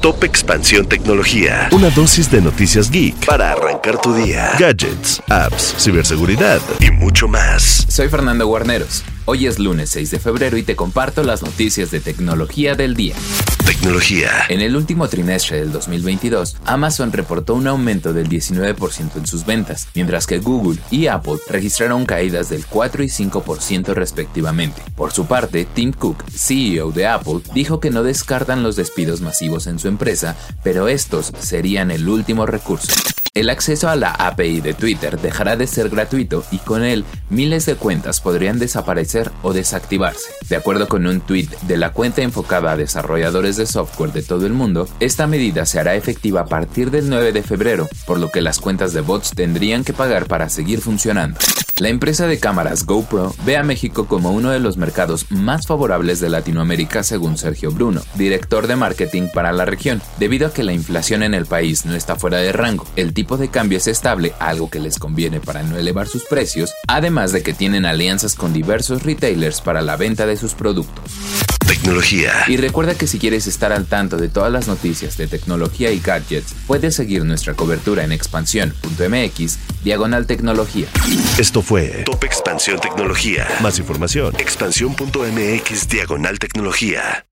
Top Expansión Tecnología. Una dosis de noticias geek para arrancar tu día. Gadgets, apps, ciberseguridad y mucho más. Soy Fernando Guarneros. Hoy es lunes 6 de febrero y te comparto las noticias de tecnología del día. Tecnología. En el último trimestre del 2022, Amazon reportó un aumento del 19% en sus ventas, mientras que Google y Apple registraron caídas del 4 y 5% respectivamente. Por su parte, Tim Cook, CEO de Apple, dijo que no descartan los despidos masivos en su empresa, pero estos serían el último recurso. El acceso a la API de Twitter dejará de ser gratuito y con él miles de cuentas podrían desaparecer o desactivarse. De acuerdo con un tweet de la cuenta enfocada a desarrolladores de software de todo el mundo, esta medida se hará efectiva a partir del 9 de febrero, por lo que las cuentas de bots tendrían que pagar para seguir funcionando. La empresa de cámaras GoPro ve a México como uno de los mercados más favorables de Latinoamérica según Sergio Bruno, director de marketing para la región, debido a que la inflación en el país no está fuera de rango, el tipo de cambio es estable, algo que les conviene para no elevar sus precios, además de que tienen alianzas con diversos retailers para la venta de sus productos. Tecnología. Y recuerda que si quieres estar al tanto de todas las noticias de tecnología y gadgets, puedes seguir nuestra cobertura en expansión.mx, diagonal tecnología. Esto fue Top Expansión Tecnología. Más información, expansión.mx, diagonal tecnología.